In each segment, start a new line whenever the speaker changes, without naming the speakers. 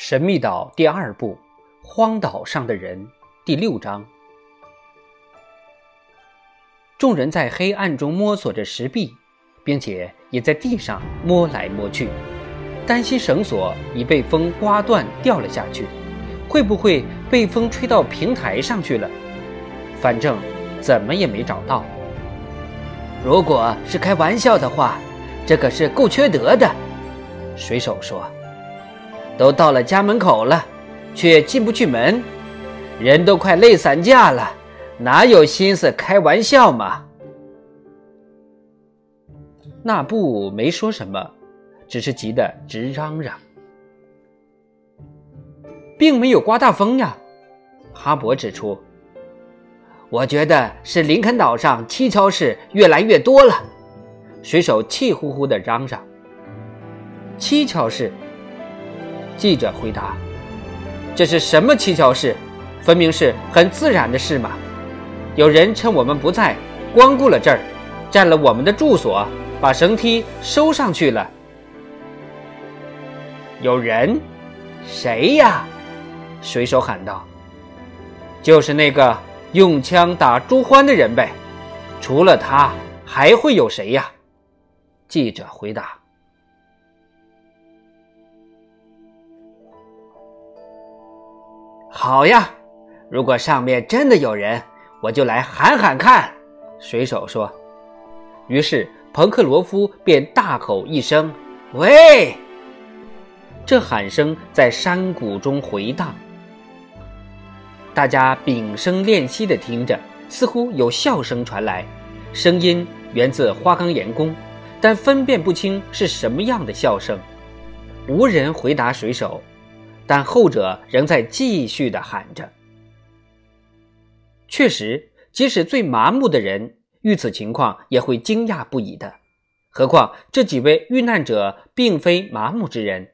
神秘岛第二部，荒岛上的人第六章。众人在黑暗中摸索着石壁，并且也在地上摸来摸去，担心绳索已被风刮断掉了下去，会不会被风吹到平台上去了？反正怎么也没找到。
如果是开玩笑的话，这可是够缺德的。水手说。都到了家门口了，却进不去门，人都快累散架了，哪有心思开玩笑嘛？
那布没说什么，只是急得直嚷嚷，并没有刮大风呀。哈勃指出：“
我觉得是林肯岛上蹊跷事越来越多了。”
水手气呼呼地嚷嚷：“蹊跷事！”记者回答：“这是什么蹊跷事？分明是很自然的事嘛！有人趁我们不在，光顾了这儿，占了我们的住所，把绳梯收上去了。
有人？谁呀？”水手喊道：“
就是那个用枪打朱欢的人呗！除了他，还会有谁呀？”记者回答。
好呀，如果上面真的有人，我就来喊喊看。”水手说。
于是彭克罗夫便大吼一声：“
喂！”
这喊声在山谷中回荡，大家屏声练息地听着，似乎有笑声传来，声音源自花岗岩宫，但分辨不清是什么样的笑声。无人回答水手。但后者仍在继续的喊着。确实，即使最麻木的人遇此情况也会惊讶不已的。何况这几位遇难者并非麻木之人，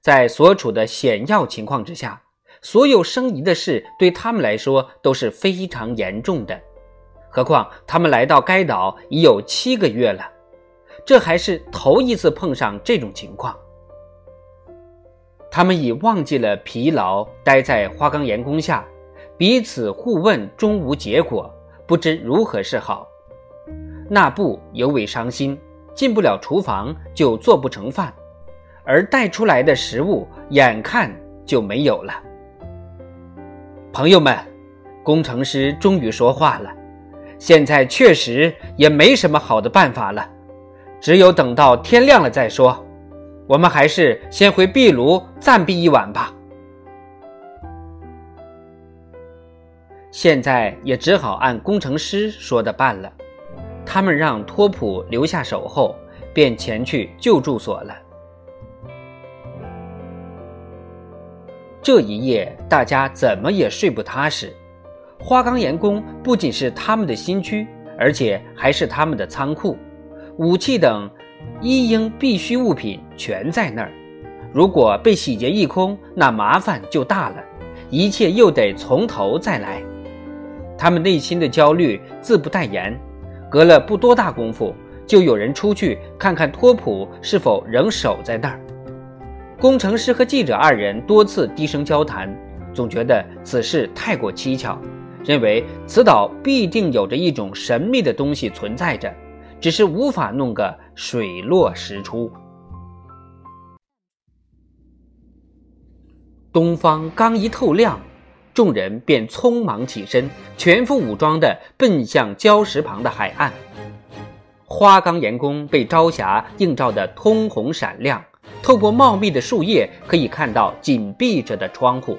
在所处的险要情况之下，所有生疑的事对他们来说都是非常严重的。何况他们来到该岛已有七个月了，这还是头一次碰上这种情况。他们已忘记了疲劳，待在花岗岩宫下，彼此互问，终无结果，不知如何是好。那布尤为伤心，进不了厨房就做不成饭，而带出来的食物眼看就没有了。朋友们，工程师终于说话了，现在确实也没什么好的办法了，只有等到天亮了再说。我们还是先回壁炉暂避一晚吧。现在也只好按工程师说的办了。他们让托普留下守候，便前去救住所了。这一夜，大家怎么也睡不踏实。花岗岩宫不仅是他们的新居，而且还是他们的仓库，武器等。一应必需物品全在那儿，如果被洗劫一空，那麻烦就大了，一切又得从头再来。他们内心的焦虑自不待言。隔了不多大功夫，就有人出去看看托普是否仍守在那儿。工程师和记者二人多次低声交谈，总觉得此事太过蹊跷，认为此岛必定有着一种神秘的东西存在着。只是无法弄个水落石出。东方刚一透亮，众人便匆忙起身，全副武装的奔向礁石旁的海岸。花岗岩宫被朝霞映照的通红闪亮，透过茂密的树叶，可以看到紧闭着的窗户。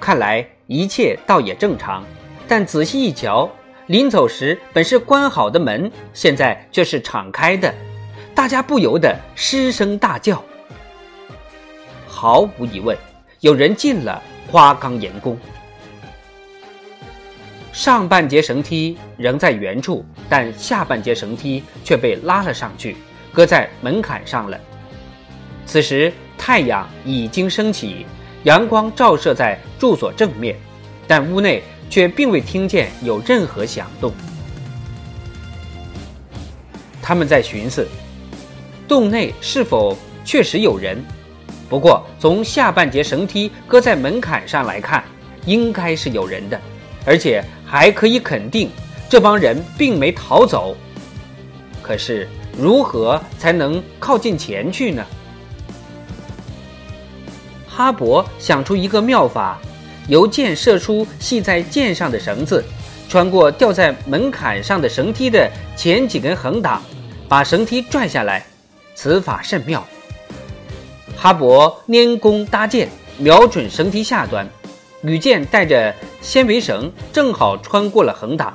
看来一切倒也正常，但仔细一瞧。临走时本是关好的门，现在却是敞开的，大家不由得失声大叫。毫无疑问，有人进了花岗岩宫。上半截绳梯仍在原处，但下半截绳梯却被拉了上去，搁在门槛上了。此时太阳已经升起，阳光照射在住所正面，但屋内。却并未听见有任何响动。他们在寻思，洞内是否确实有人？不过从下半截绳梯搁在门槛上来看，应该是有人的，而且还可以肯定，这帮人并没逃走。可是如何才能靠近前去呢？哈勃想出一个妙法，由箭射出系在箭上的绳子，穿过吊在门槛上的绳梯的前几根横档，把绳梯拽下来。此法甚妙。哈勃拈弓搭箭，瞄准绳梯下端，羽箭带着纤维绳，正好穿过了横档，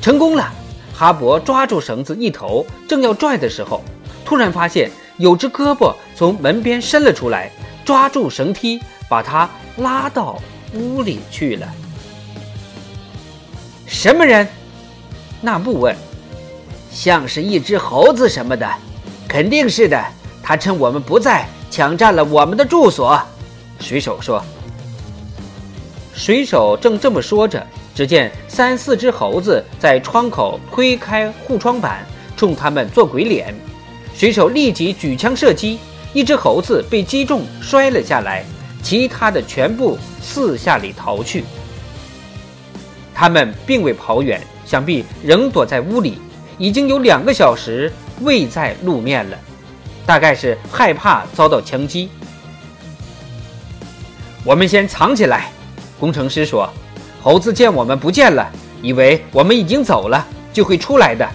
成功了。哈勃抓住绳子一头，正要拽的时候，突然发现有只胳膊从门边伸了出来。抓住绳梯，把它拉到屋里去了。
什么人？
那布问。
像是一只猴子什么的，肯定是的。他趁我们不在，抢占了我们的住所。水手说。
水手正这么说着，只见三四只猴子在窗口推开护窗板，冲他们做鬼脸。水手立即举枪射击。一只猴子被击中，摔了下来，其他的全部四下里逃去。他们并未跑远，想必仍躲在屋里，已经有两个小时未在露面了，大概是害怕遭到枪击。我们先藏起来，工程师说。猴子见我们不见了，以为我们已经走了，就会出来的。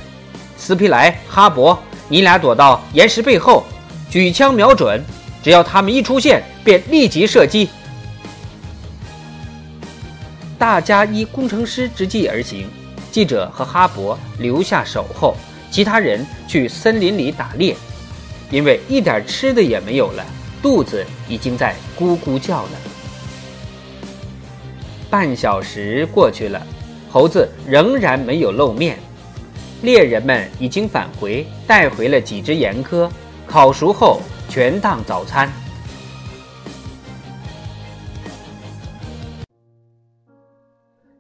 斯皮莱、哈勃，你俩躲到岩石背后。举枪瞄准，只要他们一出现，便立即射击。大家依工程师之计而行，记者和哈勃留下守候，其他人去森林里打猎，因为一点吃的也没有了，肚子已经在咕咕叫了。半小时过去了，猴子仍然没有露面，猎人们已经返回，带回了几只岩鸽。烤熟后全当早餐。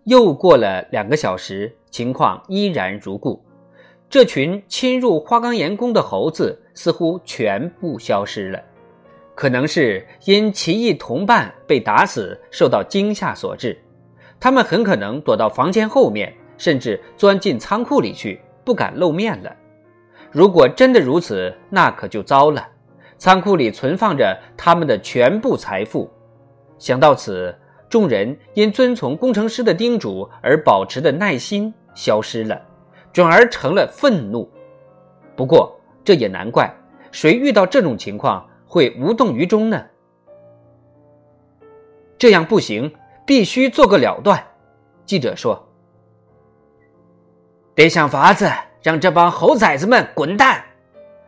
又过了两个小时，情况依然如故。这群侵入花岗岩宫的猴子似乎全部消失了，可能是因奇异同伴被打死受到惊吓所致。他们很可能躲到房间后面，甚至钻进仓库里去，不敢露面了。如果真的如此，那可就糟了。仓库里存放着他们的全部财富。想到此，众人因遵从工程师的叮嘱而保持的耐心消失了，转而成了愤怒。不过这也难怪，谁遇到这种情况会无动于衷呢？这样不行，必须做个了断。记者说：“
得想法子。”让这帮猴崽子们滚蛋！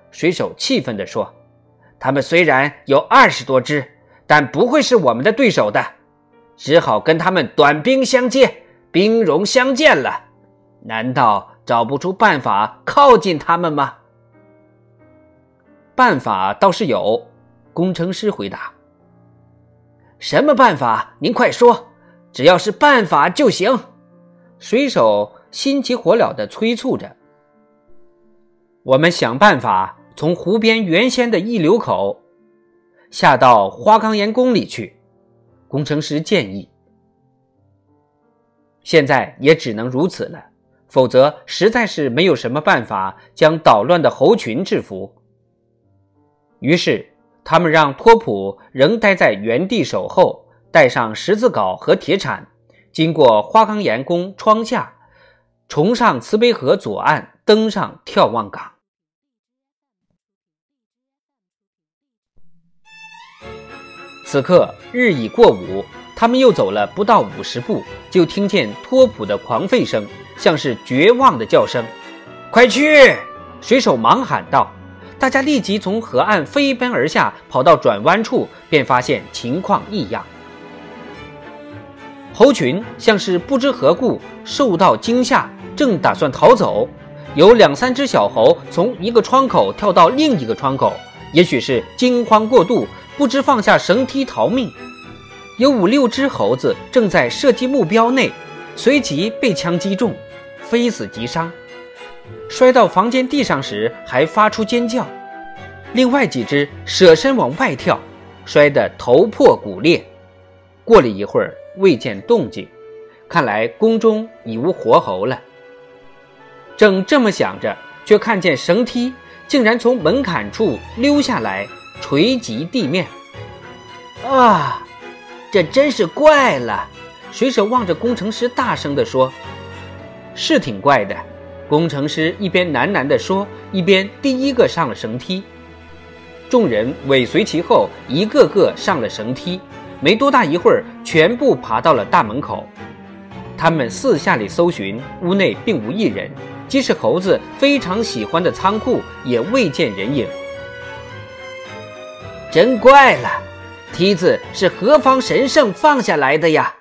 水手气愤地说：“他们虽然有二十多只，但不会是我们的对手的，只好跟他们短兵相接，兵戎相见了。难道找不出办法靠近他们吗？”
办法倒是有，工程师回答：“
什么办法？您快说！只要是办法就行。”
水手心急火燎地催促着。我们想办法从湖边原先的溢流口下到花岗岩宫里去，工程师建议。现在也只能如此了，否则实在是没有什么办法将捣乱的猴群制服。于是，他们让托普仍待在原地守候，带上十字镐和铁铲，经过花岗岩宫窗下，重上慈悲河左岸，登上眺望岗。此刻日已过午，他们又走了不到五十步，就听见托普的狂吠声，像是绝望的叫声。快去！水手忙喊道。大家立即从河岸飞奔而下，跑到转弯处，便发现情况异样。猴群像是不知何故受到惊吓，正打算逃走。有两三只小猴从一个窗口跳到另一个窗口，也许是惊慌过度。不知放下绳梯逃命，有五六只猴子正在射击目标内，随即被枪击中，非死即伤。摔到房间地上时还发出尖叫。另外几只舍身往外跳，摔得头破骨裂。过了一会儿，未见动静，看来宫中已无活猴了。正这么想着，却看见绳梯竟然从门槛处溜下来，垂及地面。
啊，这真是怪了！
水手望着工程师，大声地说：“是挺怪的。”工程师一边喃喃地说，一边第一个上了绳梯。众人尾随其后，一个个上了绳梯。没多大一会儿，全部爬到了大门口。他们四下里搜寻，屋内并无一人。即使猴子非常喜欢的仓库，也未见人影。
真怪了，梯子是何方神圣放下来的呀？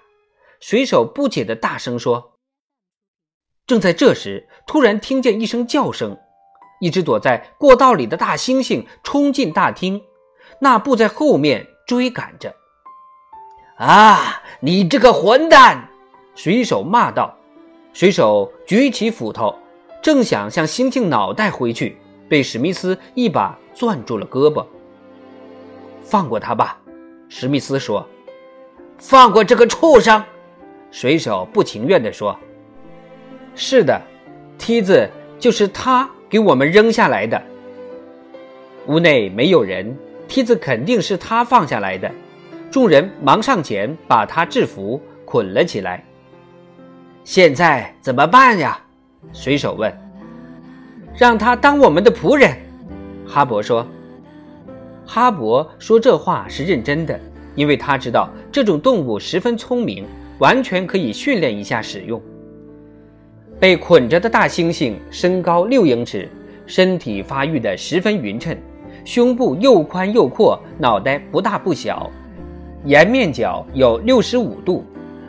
水手不解地大声说。正在这时，突然听见一声叫声，一只躲在过道里的大猩猩冲进大厅，那布在后面追赶着。
啊！你这个混蛋！
水手骂道。水手举起斧头。正想向猩猩脑袋挥去，被史密斯一把攥住了胳膊。放过他吧，史密斯说。
放过这个畜生，
水手不情愿地说。是的，梯子就是他给我们扔下来的。屋内没有人，梯子肯定是他放下来的。众人忙上前把他制服，捆了起来。
现在怎么办呀？
水手问：“让他当我们的仆人。”哈勃说。哈勃说这话是认真的，因为他知道这种动物十分聪明，完全可以训练一下使用。被捆着的大猩猩身高六英尺，身体发育得十分匀称，胸部又宽又阔，脑袋不大不小，沿面角有六十五度，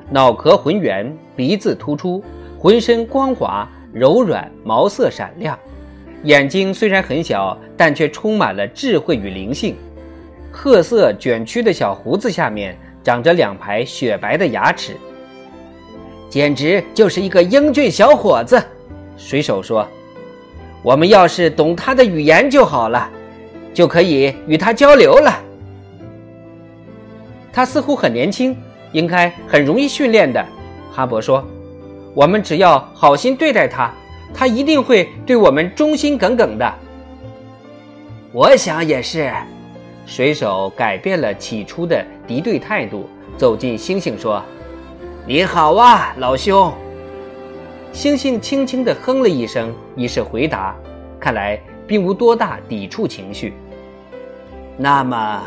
脑壳浑圆，鼻子突出，浑身光滑。柔软，毛色闪亮，眼睛虽然很小，但却充满了智慧与灵性。褐色卷曲的小胡子下面长着两排雪白的牙齿，
简直就是一个英俊小伙子。
水手说：“
我们要是懂他的语言就好了，就可以与他交流了。”
他似乎很年轻，应该很容易训练的。哈勃说。我们只要好心对待他，他一定会对我们忠心耿耿的。
我想也是。
水手改变了起初的敌对态度，走近猩猩说：“
你好啊，老兄。”
猩猩轻轻地哼了一声，以示回答，看来并无多大抵触情绪。
那么，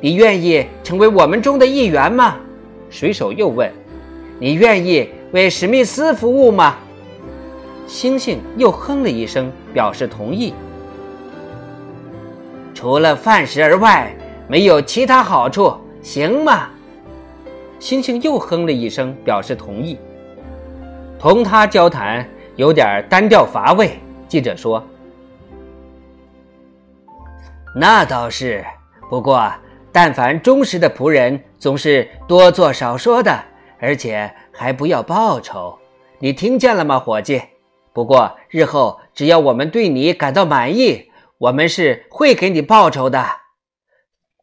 你愿意成为我们中的一员吗？
水手又问：“
你愿意？”为史密斯服务吗？
猩猩又哼了一声，表示同意。
除了饭食而外，没有其他好处，行吗？
猩猩又哼了一声，表示同意。同他交谈有点单调乏味，记者说。
那倒是，不过，但凡忠实的仆人，总是多做少说的。而且还不要报酬，你听见了吗，伙计？不过日后只要我们对你感到满意，我们是会给你报酬的。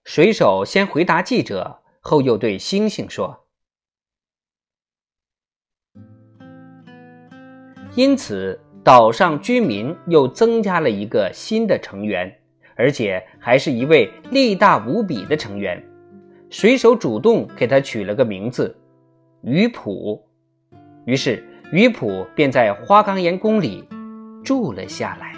水手先回答记者，后又对猩猩说：“因此，岛上居民又增加了一个新的成员，而且还是一位力大无比的成员。水手主动给他取了个名字。”鱼普，于是于普便在花岗岩宫里住了下来。